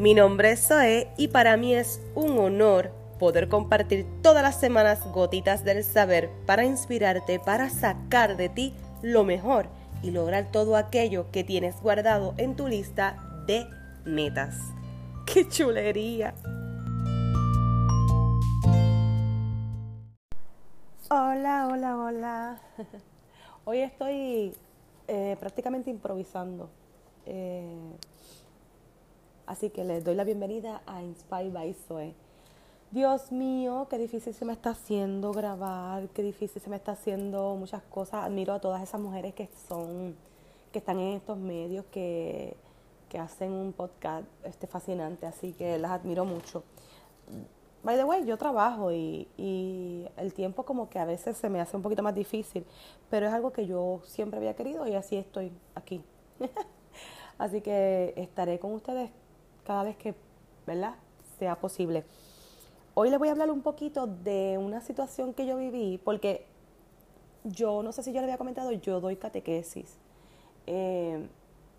Mi nombre es Zoe y para mí es un honor poder compartir todas las semanas gotitas del saber para inspirarte, para sacar de ti lo mejor y lograr todo aquello que tienes guardado en tu lista de metas. ¡Qué chulería! Hola, hola, hola. Hoy estoy eh, prácticamente improvisando. Eh, así que les doy la bienvenida a Inspire by Zoe. Dios mío, qué difícil se me está haciendo grabar, qué difícil se me está haciendo muchas cosas. Admiro a todas esas mujeres que son, que están en estos medios, que, hacen un podcast este, fascinante, así que las admiro mucho. By the way, yo trabajo y, y, el tiempo como que a veces se me hace un poquito más difícil, pero es algo que yo siempre había querido y así estoy aquí. así que estaré con ustedes cada vez que, ¿verdad? Sea posible. Hoy les voy a hablar un poquito de una situación que yo viví, porque yo no sé si yo le había comentado, yo doy catequesis. Eh,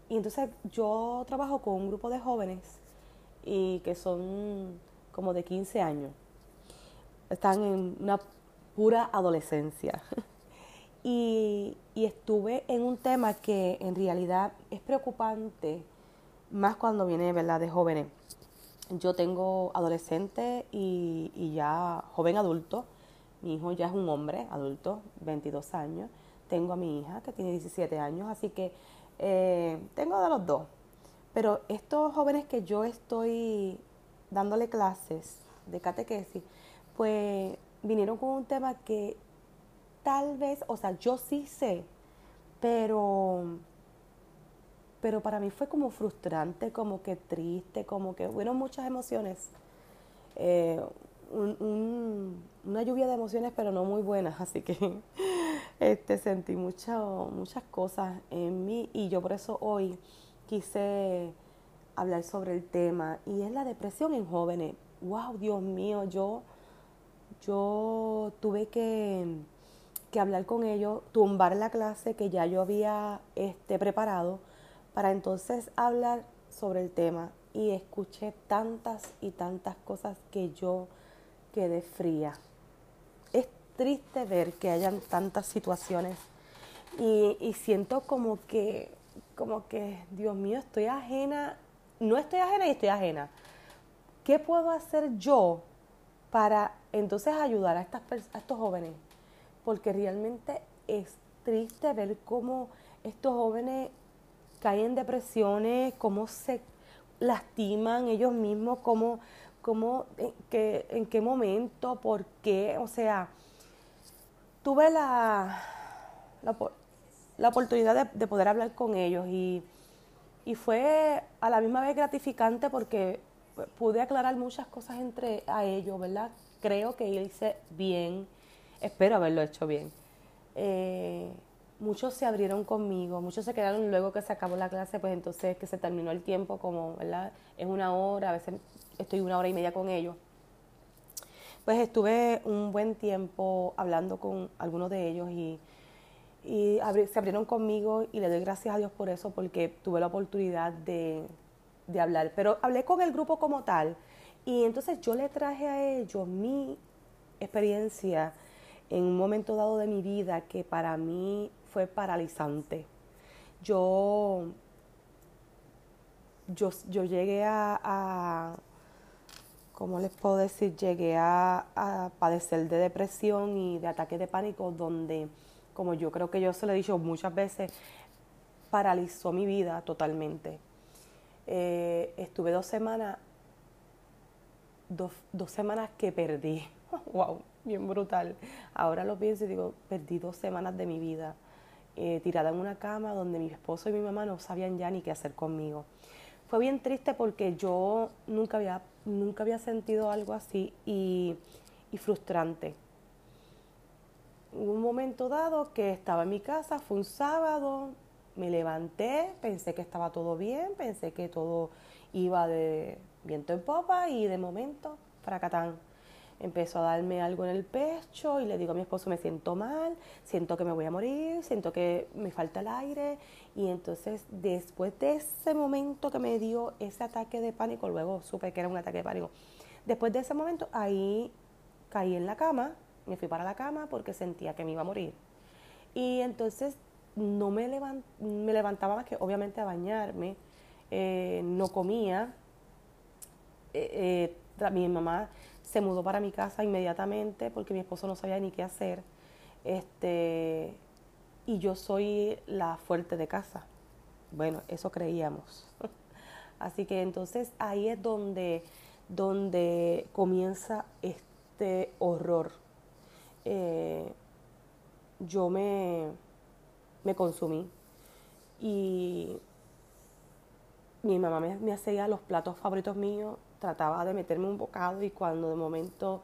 y entonces yo trabajo con un grupo de jóvenes y que son como de 15 años. Están en una pura adolescencia. y, y estuve en un tema que en realidad es preocupante, más cuando viene ¿verdad? de jóvenes yo tengo adolescente y, ya joven adulto. Mi hijo ya es un hombre adulto, 22 años. Tengo a mi hija que tiene 17 años, así que eh, tengo de los dos. Pero estos jóvenes que yo estoy dándole clases de catequesis, pues vinieron con un tema que tal vez, o sea, yo sí sé, pero pero para mí fue como frustrante, como que triste, como que fueron muchas emociones. Eh, una lluvia de emociones, pero no muy buenas, así que este, sentí muchas cosas en mí y yo por eso hoy quise hablar sobre el tema y es la depresión en jóvenes. ¡Wow! Dios mío, yo, yo tuve que, que hablar con ellos, tumbar la clase que ya yo había este, preparado para entonces hablar sobre el tema y escuché tantas y tantas cosas que yo quedé fría. Es triste ver que hayan tantas situaciones y, siento como que, como que, Dios mío, estoy ajena, no estoy ajena y estoy ajena. ¿Qué puedo hacer yo para entonces ayudar a, estas, a estos jóvenes? Porque realmente es triste ver cómo estos jóvenes caen en depresiones, cómo se lastiman ellos mismos, cómo, cómo en, qué, en qué momento, por qué, o sea, tuve la, la, oportunidad de, poder hablar con ellos y, y fue a la misma vez gratificante porque pude aclarar muchas cosas entre a ellos, ¿verdad? Creo que hice bien, espero haberlo hecho bien. Eh, muchos se abrieron conmigo, muchos se quedaron luego que se acabó la clase, pues entonces que se terminó el tiempo, como, ¿verdad? Es una hora, a veces estoy una hora y media con ellos. Pues estuve un buen tiempo hablando con algunos de ellos y, se abrieron conmigo y le doy gracias a Dios por eso, porque tuve la oportunidad de, de hablar. Pero hablé con el grupo como tal y entonces yo le traje a ellos mi experiencia en un momento dado de mi vida que para mí fue paralizante. Yo, yo, yo llegué a, ¿cómo les puedo decir? Llegué a, a padecer de depresión y de ataques de pánico donde, como yo creo que yo se lo he dicho muchas veces, paralizó mi vida totalmente. Eh, estuve dos semanas, dos, dos semanas que perdí. wow, bien brutal. Ahora lo pienso y digo, perdí dos semanas de mi vida. Eh, tirada en una cama donde mi esposo y mi mamá no sabían ya ni qué hacer conmigo. Fue bien triste porque yo nunca había, nunca había sentido algo así y, frustrante. Hubo un momento dado que estaba en mi casa, fue un sábado, me levanté, pensé que estaba todo bien, pensé que todo iba de viento en popa y de momento, fracatán. Empezó a darme algo en el pecho y le digo a mi esposo, me siento mal, siento que me voy a morir, siento que me falta el aire. Y entonces después de ese momento que me dio ese ataque de pánico, luego supe que era un ataque de pánico, después de ese momento ahí caí en la cama, me fui para la cama porque sentía que me iba a morir. Y entonces no me, me levantaba más que obviamente a bañarme, eh, no comía. Eh, eh, mi mamá se mudó para mi casa inmediatamente porque mi esposo no sabía ni qué hacer. Este, y yo soy la fuerte de casa. Bueno, eso creíamos. Así que entonces ahí es donde, donde comienza este horror. Eh, yo me, me consumí y mi mamá me, me hacía los platos favoritos míos trataba de meterme un bocado y cuando de momento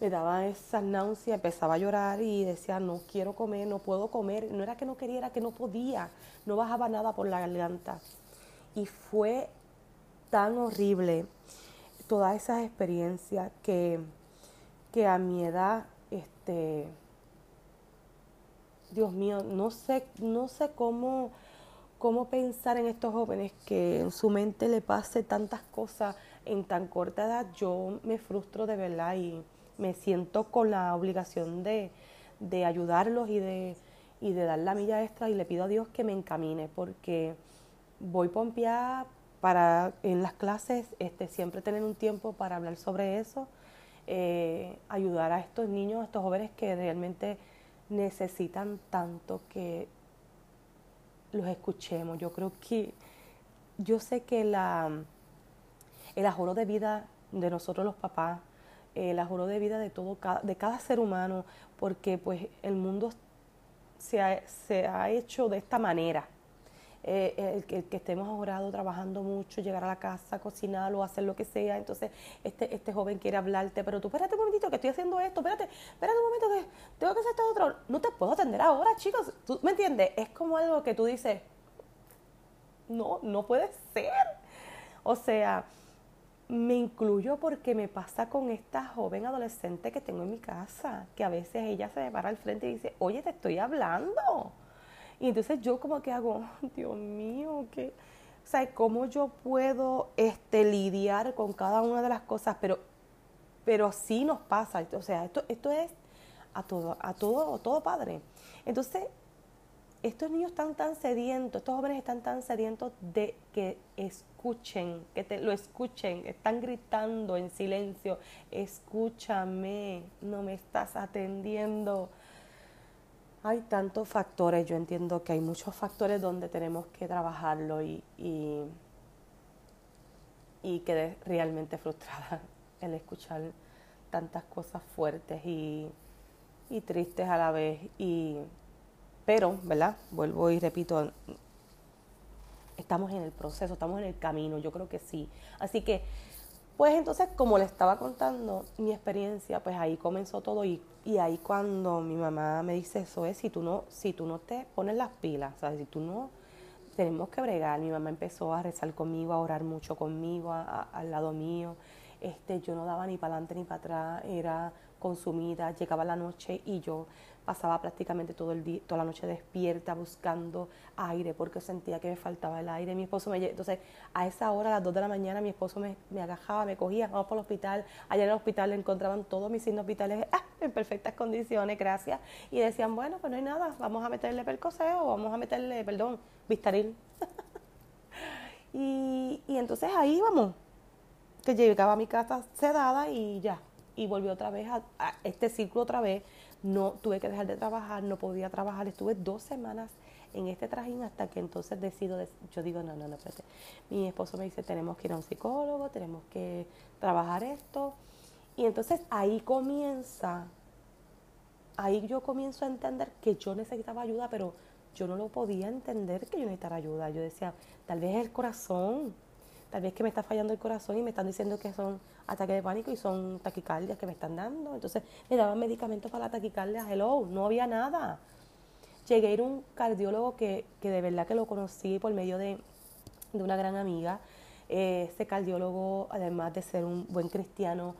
me daba esa náusea, empezaba a llorar y decía, no quiero comer, no puedo comer. No era que no quería, era que no podía, no bajaba nada por la garganta. Y fue tan horrible toda esa experiencia que, que a mi edad, este, Dios mío, no sé, no sé cómo, cómo pensar en estos jóvenes que en su mente le pase tantas cosas en tan corta edad yo me frustro de verdad y me siento con la obligación de, ayudarlos y de, y de dar la milla extra y le pido a Dios que me encamine porque voy pompeada para en las clases este, siempre tener un tiempo para hablar sobre eso, eh, ayudar a estos niños, a estos jóvenes que realmente necesitan tanto que los escuchemos. Yo creo que, yo sé que la, el ajoro de vida de nosotros los papás, el ajoro de vida de todo de cada ser humano, porque pues el mundo se ha, se ha hecho de esta manera. Eh, el, que estemos ahorrado trabajando mucho, llegar a la casa, cocinar o hacer lo que sea. Entonces, este, este joven quiere hablarte, pero tú espérate un momentito que estoy haciendo esto, espérate, espérate un momento que tengo que hacer esto otro. No te puedo atender ahora, chicos. ¿Tú me entiendes? Es como algo que tú dices, no, no puede ser. O sea, me incluyo porque me pasa con esta joven adolescente que tengo en mi casa, que a veces ella se para al frente y dice, oye, te estoy hablando. Y entonces yo como que hago, Dios mío, que, o sea, cómo yo puedo este, lidiar con cada una de las cosas, pero, pero sí nos pasa, o sea, esto, esto es a todo, a todo, todo padre. Entonces, estos niños están tan sedientos, estos jóvenes están tan sedientos de que escuchen, que te lo escuchen, están gritando en silencio, escúchame, no me estás atendiendo. Hay tantos factores, yo entiendo que hay muchos factores donde tenemos que trabajarlo y, y, y quedé realmente frustrada el escuchar tantas cosas fuertes y, y tristes a la vez y pero, ¿verdad? Vuelvo y repito, estamos en el proceso, estamos en el camino, yo creo que sí. Así que, pues entonces, como le estaba contando mi experiencia, pues ahí comenzó todo y, y ahí cuando mi mamá me dice eso es, si tú no, si tú no te pones las pilas, sea, si tú no, tenemos que bregar, mi mamá empezó a rezar conmigo, a orar mucho conmigo, al lado mío, este, yo no daba ni para adelante ni para atrás, era consumida, llegaba la noche y yo pasaba prácticamente todo el día, toda la noche despierta buscando aire porque sentía que me faltaba el aire. Mi esposo me entonces a esa hora, a las 2 de la mañana, mi esposo me, me agajaba, me cogía, vamos para el hospital. Allá en el hospital le encontraban todos mis signos vitales ah, en perfectas condiciones, gracias. Y decían, bueno, pues no hay nada, vamos a meterle percoceo, vamos a meterle, perdón, vistaril. y, y entonces ahí vamos, que llegaba a mi casa sedada y ya, y volvió otra vez a, a este ciclo otra vez no tuve que dejar de trabajar, no podía trabajar, estuve dos semanas en este trajín hasta que entonces decido, yo digo, no, no, no, espérate. Mi esposo me dice, tenemos que ir a un psicólogo, tenemos que trabajar esto. Y entonces ahí comienza, ahí yo comienzo a entender que yo necesitaba ayuda, pero yo no lo podía entender que yo necesitara ayuda. Yo decía, tal vez es el corazón, tal vez que me está fallando el corazón y me están diciendo que son ataques de pánico y son taquicardias que me están dando. Entonces me daban medicamentos para la taquicardia, hello, no había nada. Llegué a ir a un cardiólogo que, que de verdad que lo conocí por medio de, de una gran amiga. Eh, ese cardiólogo, además de ser un buen cristiano,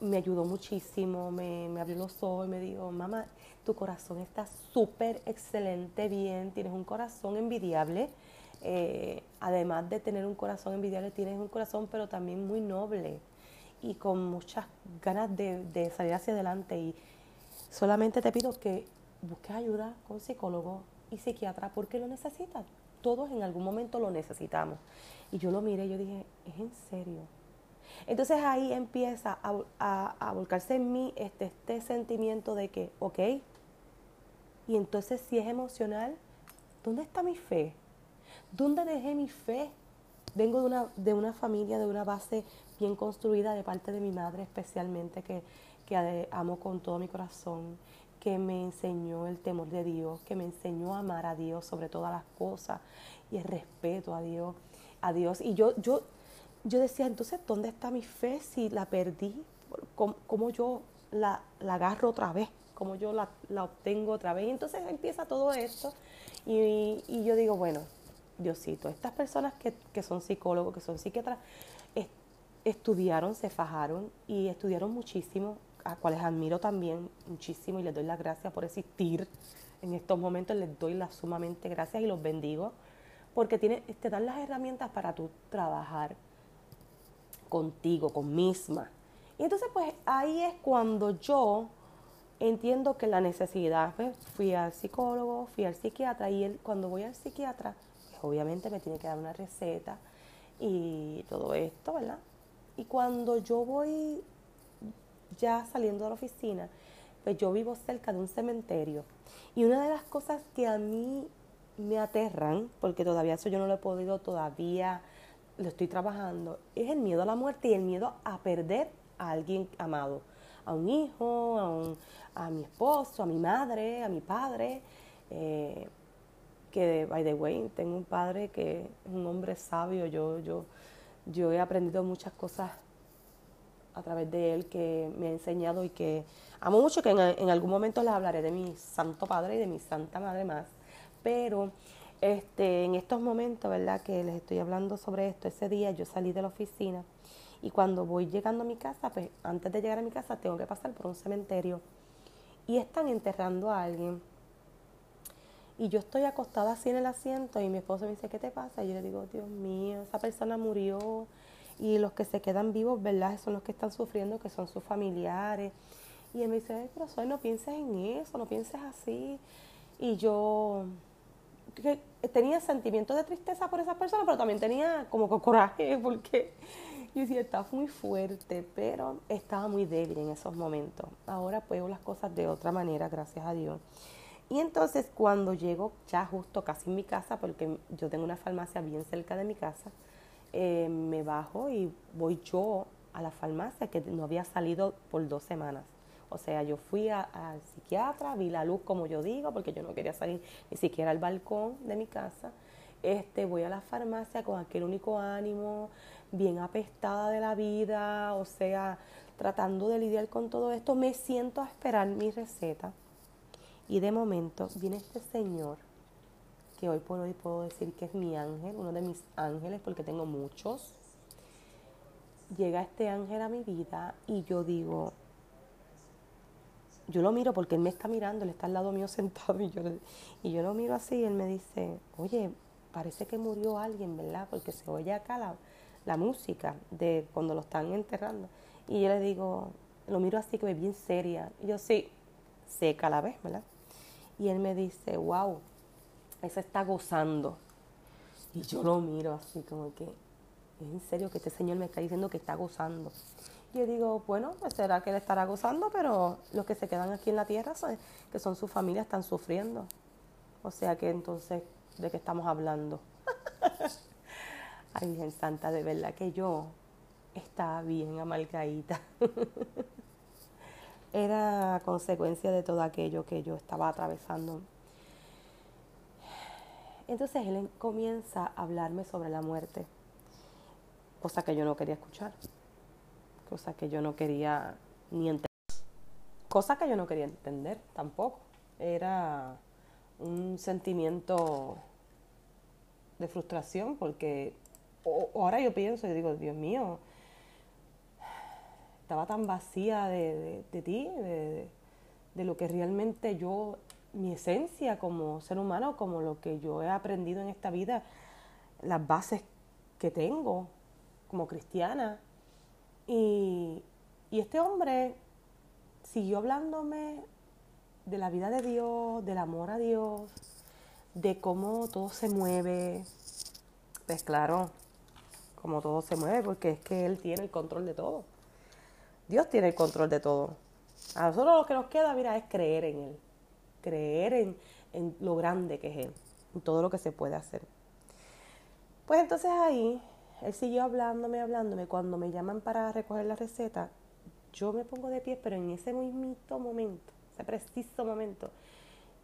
me ayudó muchísimo, me, me abrió los ojos y me dijo, mamá, tu corazón está súper excelente, bien, tienes un corazón envidiable. Eh, además de tener un corazón envidiable, tienes un corazón pero también muy noble y con muchas ganas de, salir hacia adelante. Y solamente te pido que busques ayuda con psicólogo y psiquiatra porque lo necesitas. Todos en algún momento lo necesitamos. Y yo lo miré y yo dije, ¿es en serio? Entonces ahí empieza a, volcarse en mí este, este sentimiento de que, ok, y entonces si es emocional, ¿dónde está mi fe? ¿Dónde dejé mi fe? Vengo de una, de una familia, de una base bien construida de parte de mi madre especialmente, que, que amo con todo mi corazón, que me enseñó el temor de Dios, que me enseñó a amar a Dios sobre todas las cosas y el respeto a Dios, a Dios. Y yo, yo, yo decía, entonces, ¿dónde está mi fe si la perdí? ¿Cómo, yo la, agarro otra vez? ¿Cómo yo la, obtengo otra vez? Y entonces empieza todo esto y, yo digo, bueno, Diosito, estas personas que, que son psicólogos, que son psiquiatras, estudiaron, se fajaron y estudiaron muchísimo, a cuales admiro también muchísimo y les doy las gracias por existir. En estos momentos les doy las sumamente gracias y los bendigo porque tiene, te dan las herramientas para tú trabajar contigo, con misma. Y entonces pues ahí es cuando yo entiendo que la necesidad, pues, fui al psicólogo, fui al psiquiatra y él, cuando voy al psiquiatra, obviamente me tiene que dar una receta y todo esto, ¿verdad? Y cuando yo voy ya saliendo de la oficina, pues yo vivo cerca de un cementerio. Y una de las cosas que a mí me aterran, porque todavía eso yo no lo he podido todavía, lo estoy trabajando, es el miedo a la muerte y el miedo a perder a alguien amado, a un hijo, a, un, a mi esposo, a mi madre, a mi padre. Eh, que, by the way, tengo un padre que es un hombre sabio, yo, yo, yo he aprendido muchas cosas a través de él que me ha enseñado y que amo mucho, que en, algún momento les hablaré de mi santo padre y de mi santa madre más. Pero este, en estos momentos, ¿verdad? Que les estoy hablando sobre esto, ese día yo salí de la oficina y cuando voy llegando a mi casa, pues antes de llegar a mi casa tengo que pasar por un cementerio y están enterrando a alguien. Y yo estoy acostada así en el asiento y mi esposo me dice, ¿qué te pasa? Y yo le digo, Dios mío, esa persona murió y los que se quedan vivos, ¿verdad? Son los que están sufriendo, que son sus familiares. Y él me dice, pero soy, no pienses en eso, no pienses así. Y yo tenía sentimientos de tristeza por esa persona, pero también tenía como coraje porque yo decía, estaba muy fuerte, pero estaba muy débil en esos momentos. Ahora puedo las cosas de otra manera, gracias a Dios. Y entonces cuando llego ya justo casi en mi casa, porque yo tengo una farmacia bien cerca de mi casa, eh, me bajo y voy yo a la farmacia que no había salido por dos semanas. O sea, yo fui al psiquiatra, vi la luz como yo digo, porque yo no quería salir ni siquiera al balcón de mi casa. Este, voy a la farmacia con aquel único ánimo, bien apestada de la vida, o sea, tratando de lidiar con todo esto, me siento a esperar mi receta. Y de momento viene este señor, que hoy por hoy puedo decir que es mi ángel, uno de mis ángeles, porque tengo muchos. Llega este ángel a mi vida y yo digo, yo lo miro porque él me está mirando, él está al lado mío sentado y yo, y yo lo miro así y él me dice, oye, parece que murió alguien, ¿verdad? Porque se oye acá la, la música de cuando lo están enterrando. Y yo le digo, lo miro así que me bien seria. Y yo sí, seca a la vez, ¿verdad? Y él me dice, wow, esa está gozando. Y yo lo miro así como que, ¿es en serio que este señor me está diciendo que está gozando? Yo digo, bueno, pues será que él estará gozando, pero los que se quedan aquí en la tierra, que son sus familias, están sufriendo. O sea que entonces, ¿de qué estamos hablando? Ay, Virgen Santa, de verdad que yo estaba bien amalgadita. Era consecuencia de todo aquello que yo estaba atravesando. Entonces él comienza a hablarme sobre la muerte, cosa que yo no quería escuchar cosa que yo no quería ni entender. Cosa que yo no quería entender tampoco. Era un sentimiento de frustración porque ahora yo pienso y digo, Dios mío, estaba tan vacía de, ti, de, lo que realmente yo, mi esencia como ser humano, como lo que yo he aprendido en esta vida, las bases que tengo como cristiana. Y, y este hombre siguió hablándome de la vida de Dios, del amor a Dios, de cómo todo se mueve. Pues claro, como todo se mueve, porque es que Él tiene el control de todo. Dios tiene el control de todo. A nosotros lo que nos queda, mira, es creer en Él. Creer en, lo grande que es Él, en todo lo que se puede hacer. Pues entonces ahí, Él siguió hablándome, hablándome. Cuando me llaman para recoger la receta, yo me pongo de pie, pero en ese mismo momento, ese preciso momento,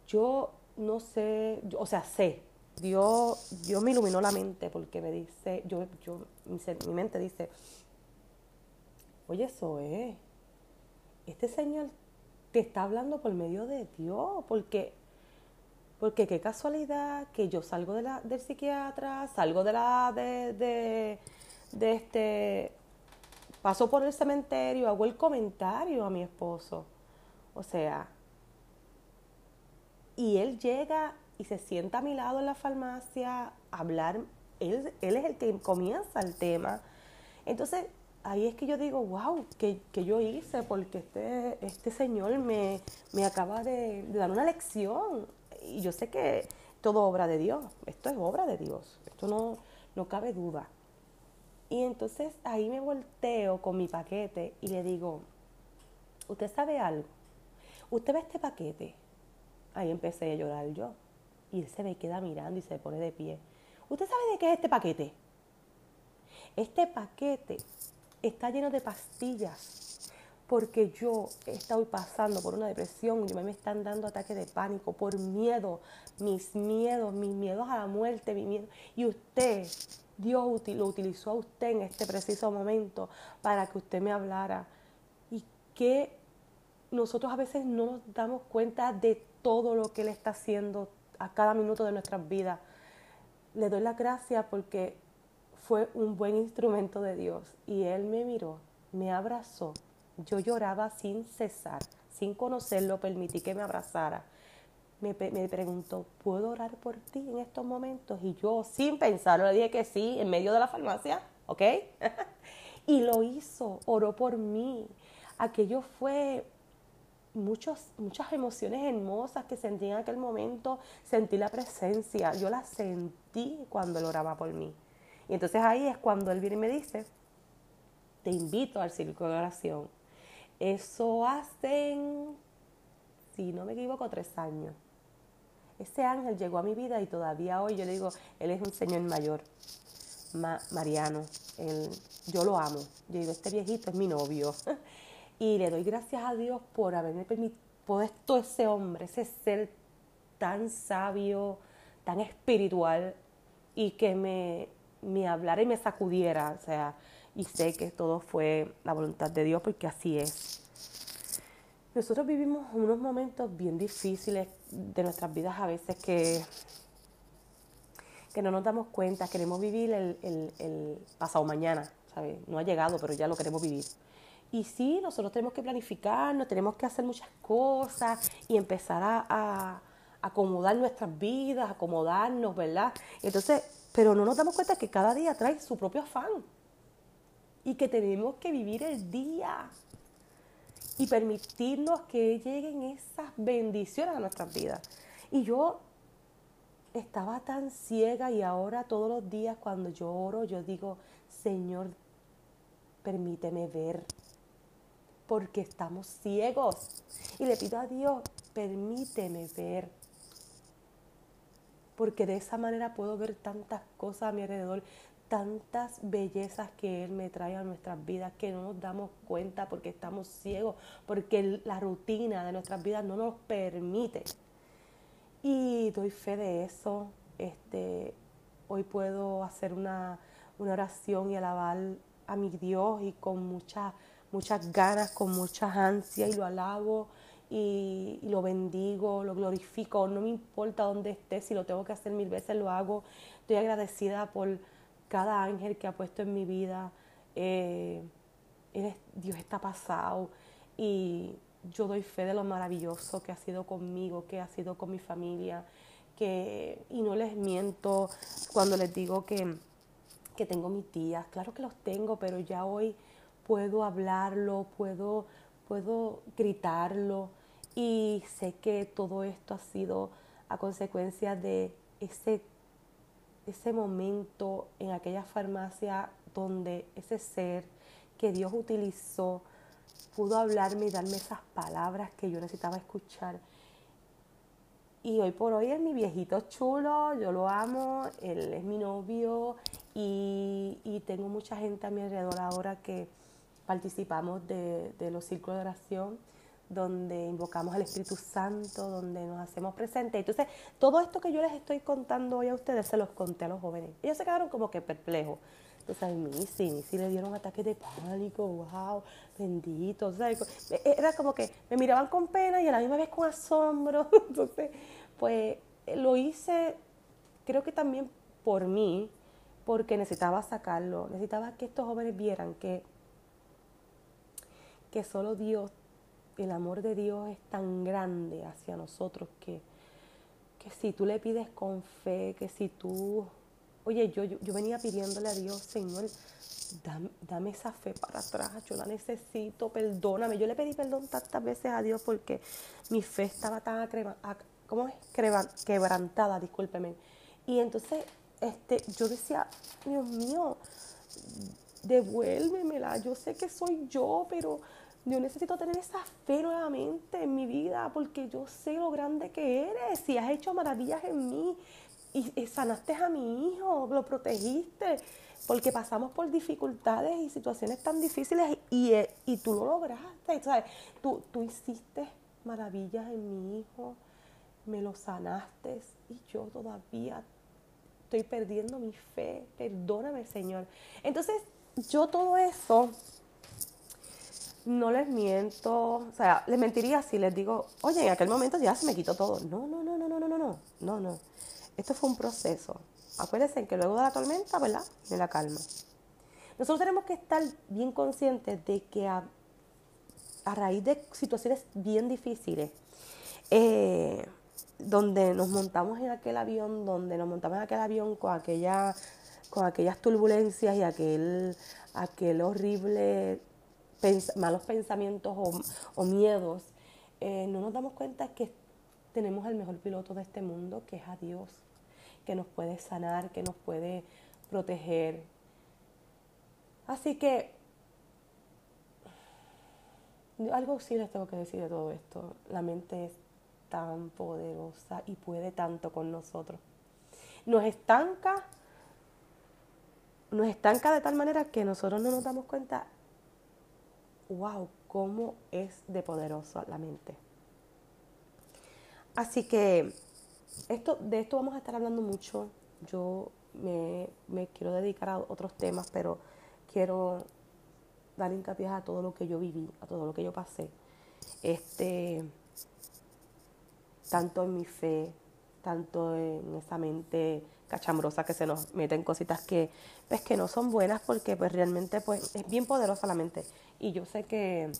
yo no sé, o sea, sé, Dios, Dios me iluminó la mente porque me dice, yo, yo, mi mente dice, oye, eso es, este Señor te está hablando por medio de Dios, porque, porque qué casualidad que yo salgo de la, del psiquiatra, salgo de la, de, de, este, paso por el cementerio, hago el comentario a mi esposo, o sea, y él llega y se sienta a mi lado en la farmacia a hablar, él es el que comienza el tema. Entonces, ahí es que yo digo, wow, que, yo hice, porque este, este señor me, me acaba de, dar una lección. Y yo sé que todo obra de Dios, esto es obra de Dios, esto no, no cabe duda. Y entonces ahí me volteo con mi paquete y le digo, ¿usted sabe algo? ¿Usted ve este paquete? Ahí empecé a llorar yo. Y él se me queda mirando y se pone de pie. ¿Usted sabe de qué es este paquete? Este paquete está lleno de pastillas porque yo estoy pasando por una depresión, y me están dando ataques de pánico por miedo, mis miedos, mis miedos a la muerte, mi miedo. Y usted, Dios lo utilizó a usted en este preciso momento para que usted me hablara. Y que nosotros a veces no nos damos cuenta de todo lo que Él está haciendo a cada minuto de nuestras vidas. Le doy las gracias porque fue un buen instrumento de Dios y Él me miró, me abrazó. Yo lloraba sin cesar, sin conocerlo, permití que me abrazara. Me, preguntó, ¿puedo orar por ti en estos momentos? Y yo, sin pensarlo, le dije que sí, en medio de la farmacia, ¿ok? y lo hizo, oró por mí. Aquello fue muchos, muchas emociones hermosas que sentí en aquel momento, sentí la presencia, yo la sentí cuando él oraba por mí. Y entonces ahí es cuando él viene y me dice, te invito al círculo de oración. Eso hacen, si no me equivoco, tres años. Ese ángel llegó a mi vida y todavía hoy yo le digo, él es un señor mayor, Mariano, yo lo amo. Yo digo, este viejito es mi novio. Y le doy gracias a Dios por haberme puesto ese hombre, ese ser tan sabio, tan espiritual y que me, me hablara y me sacudiera. O sea, y sé que todo fue la voluntad de Dios porque así es. Nosotros vivimos unos momentos bien difíciles de nuestras vidas a veces que, que no nos damos cuenta, queremos vivir el, el, pasado mañana, ¿sabes? No ha llegado, pero ya lo queremos vivir. Y sí, nosotros tenemos que planificarnos, tenemos que hacer muchas cosas y empezar a, acomodar nuestras vidas, acomodarnos, ¿verdad? Entonces, pero no nos damos cuenta que cada día trae su propio afán y que tenemos que vivir el día y permitirnos que lleguen esas bendiciones a nuestras vidas. Y yo estaba tan ciega y ahora todos los días cuando yo oro, yo digo, Señor, permíteme ver porque estamos ciegos. Y le pido a Dios, permíteme ver. Porque de esa manera puedo ver tantas cosas a mi alrededor, tantas bellezas que Él me trae a nuestras vidas que no nos damos cuenta porque estamos ciegos, porque la rutina de nuestras vidas no nos permite. Y doy fe de eso. Este, hoy puedo hacer una, una oración y alabar a mi Dios y con mucha muchas ganas, con muchas ansias y lo alabo y, lo bendigo, lo glorifico, no me importa dónde esté, si lo tengo que hacer mil veces lo hago. Estoy agradecida por cada ángel que ha puesto en mi vida. Eh, Dios está pasado y yo doy fe de lo maravilloso que ha sido conmigo, que ha sido con mi familia, que, y no les miento cuando les digo que, que tengo mis tías, claro que los tengo, pero ya hoy puedo hablarlo, puedo, puedo gritarlo y sé que todo esto ha sido a consecuencia de ese, ese momento en aquella farmacia donde ese ser que Dios utilizó pudo hablarme y darme esas palabras que yo necesitaba escuchar. Y hoy por hoy es mi viejito chulo, yo lo amo, él es mi novio y, y tengo mucha gente a mi alrededor ahora que participamos de, los círculos de oración donde invocamos al Espíritu Santo, donde nos hacemos presentes. Entonces, todo esto que yo les estoy contando hoy a ustedes se los conté a los jóvenes. Ellos se quedaron como que perplejos. Entonces, mí sí, sí le dieron ataques de pánico, wow, bendito. E, era como que me miraban con pena y a la misma vez con asombro. Entonces, pues lo hice, creo que también por mí, porque necesitaba sacarlo, necesitaba que estos jóvenes vieran que, que solo Dios, el amor de Dios es tan grande hacia nosotros que, que si tú le pides con fe, que si tú Oye, yo, yo, venía pidiéndole a Dios, Señor, dame, esa fe para atrás, yo la necesito, perdóname. Yo le pedí perdón tantas veces a Dios porque mi fe estaba tan ¿cómo es? quebrantada, discúlpeme. Y entonces este, yo decía, Dios mío, devuélvemela, yo sé que soy yo, pero yo necesito tener esa fe nuevamente en mi vida porque yo sé lo grande que eres y has hecho maravillas en mí y, sanaste a mi hijo, lo protegiste, porque pasamos por dificultades y situaciones tan difíciles y, eh, y tú lo lograste, ¿sabes? Tú, tú hiciste maravillas en mi hijo, me lo sanaste y yo todavía estoy perdiendo mi fe, perdóname Señor. Entonces, yo todo eso no les miento, o sea, les mentiría si les digo, oye, en aquel momento ya se me quitó todo. No, no, no, no, no, no, no, no, no, no. Esto fue un proceso. Acuérdense que luego de la tormenta, ¿verdad? De la calma. Nosotros tenemos que estar bien conscientes de que a, raíz de situaciones bien difíciles, eh, donde nos montamos en aquel avión, donde nos montamos en aquel avión con aquella con aquellas turbulencias y aquel, aquel horrible malos pensamientos o, miedos, eh, no nos damos cuenta que tenemos el mejor piloto de este mundo, que es a Dios que nos puede sanar, que nos puede proteger. Así que algo sí les tengo que decir de todo esto. La mente es tan poderosa y puede tanto con nosotros. Nos estanca, nos estanca de tal manera que nosotros no nos damos cuenta, wow, cómo es de poderosa la mente. Así que esto, de esto vamos a estar hablando mucho. Yo me, quiero dedicar a otros temas, pero quiero dar hincapié a todo lo que yo viví, a todo lo que yo pasé. Este, tanto en mi fe, tanto en esa mente cachambrosa que se nos meten cositas que pues que no son buenas porque pues realmente pues es bien poderosa la mente y yo sé que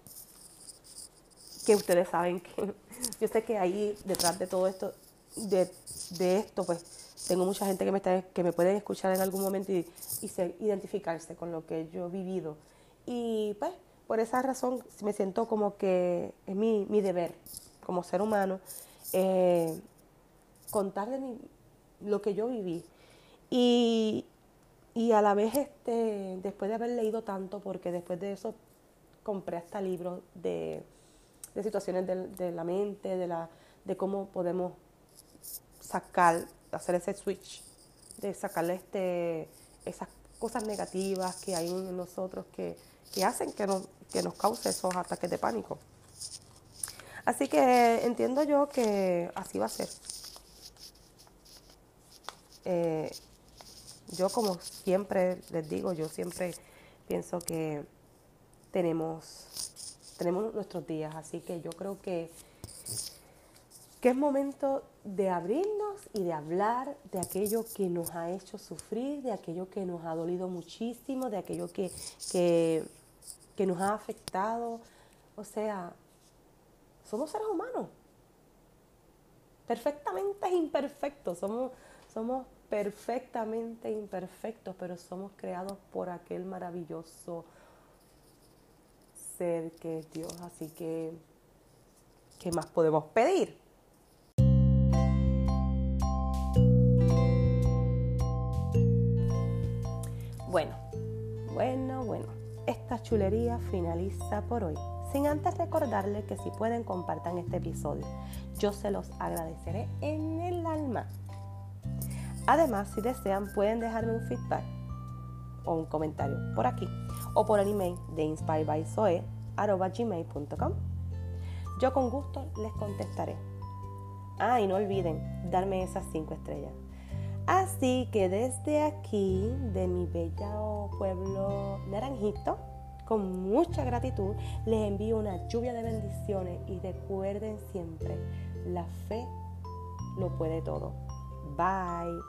que ustedes saben que yo sé que ahí detrás de todo esto de, de, esto, pues tengo mucha gente que me, está, que me puede escuchar en algún momento y, y identificarse con lo que yo he vivido. Y pues por esa razón me siento como que es mi, mi deber como ser humano eh, contarle mi, lo que yo viví. Y, y a la vez, este, después de haber leído tanto, porque después de eso compré hasta libros de, de situaciones de, la mente, de, la, de cómo podemos sacar, hacer ese switch, de sacarle este, esas cosas negativas que hay en nosotros que, hacen que, que nos cause esos ataques de pánico. Así que entiendo yo que así va a ser. Eh, yo como siempre les digo, yo siempre pienso que tenemos, tenemos nuestros días, así que yo creo que que es momento de abrirnos y de hablar de aquello que nos ha hecho sufrir, de aquello que nos ha dolido muchísimo, de aquello que, que, que nos ha afectado. O sea, somos seres humanos. Perfectamente imperfectos. Somos, somos perfectamente imperfectos, pero somos creados por aquel maravilloso ser que es Dios. Así que, ¿qué más podemos pedir? Bueno, bueno, bueno, esta chulería finaliza por hoy. Sin antes recordarle que si pueden compartan este episodio, yo se los agradeceré en el alma. Además, si desean, pueden dejarme un feedback o un comentario por aquí o por el email de inspirebyzoe.gmail.com. Yo con gusto les contestaré. Ah, y no olviden darme esas 5 estrellas. Así que desde aquí, de mi bello pueblo naranjito, con mucha gratitud, les envío una lluvia de bendiciones y recuerden siempre, la fe lo puede todo. Bye.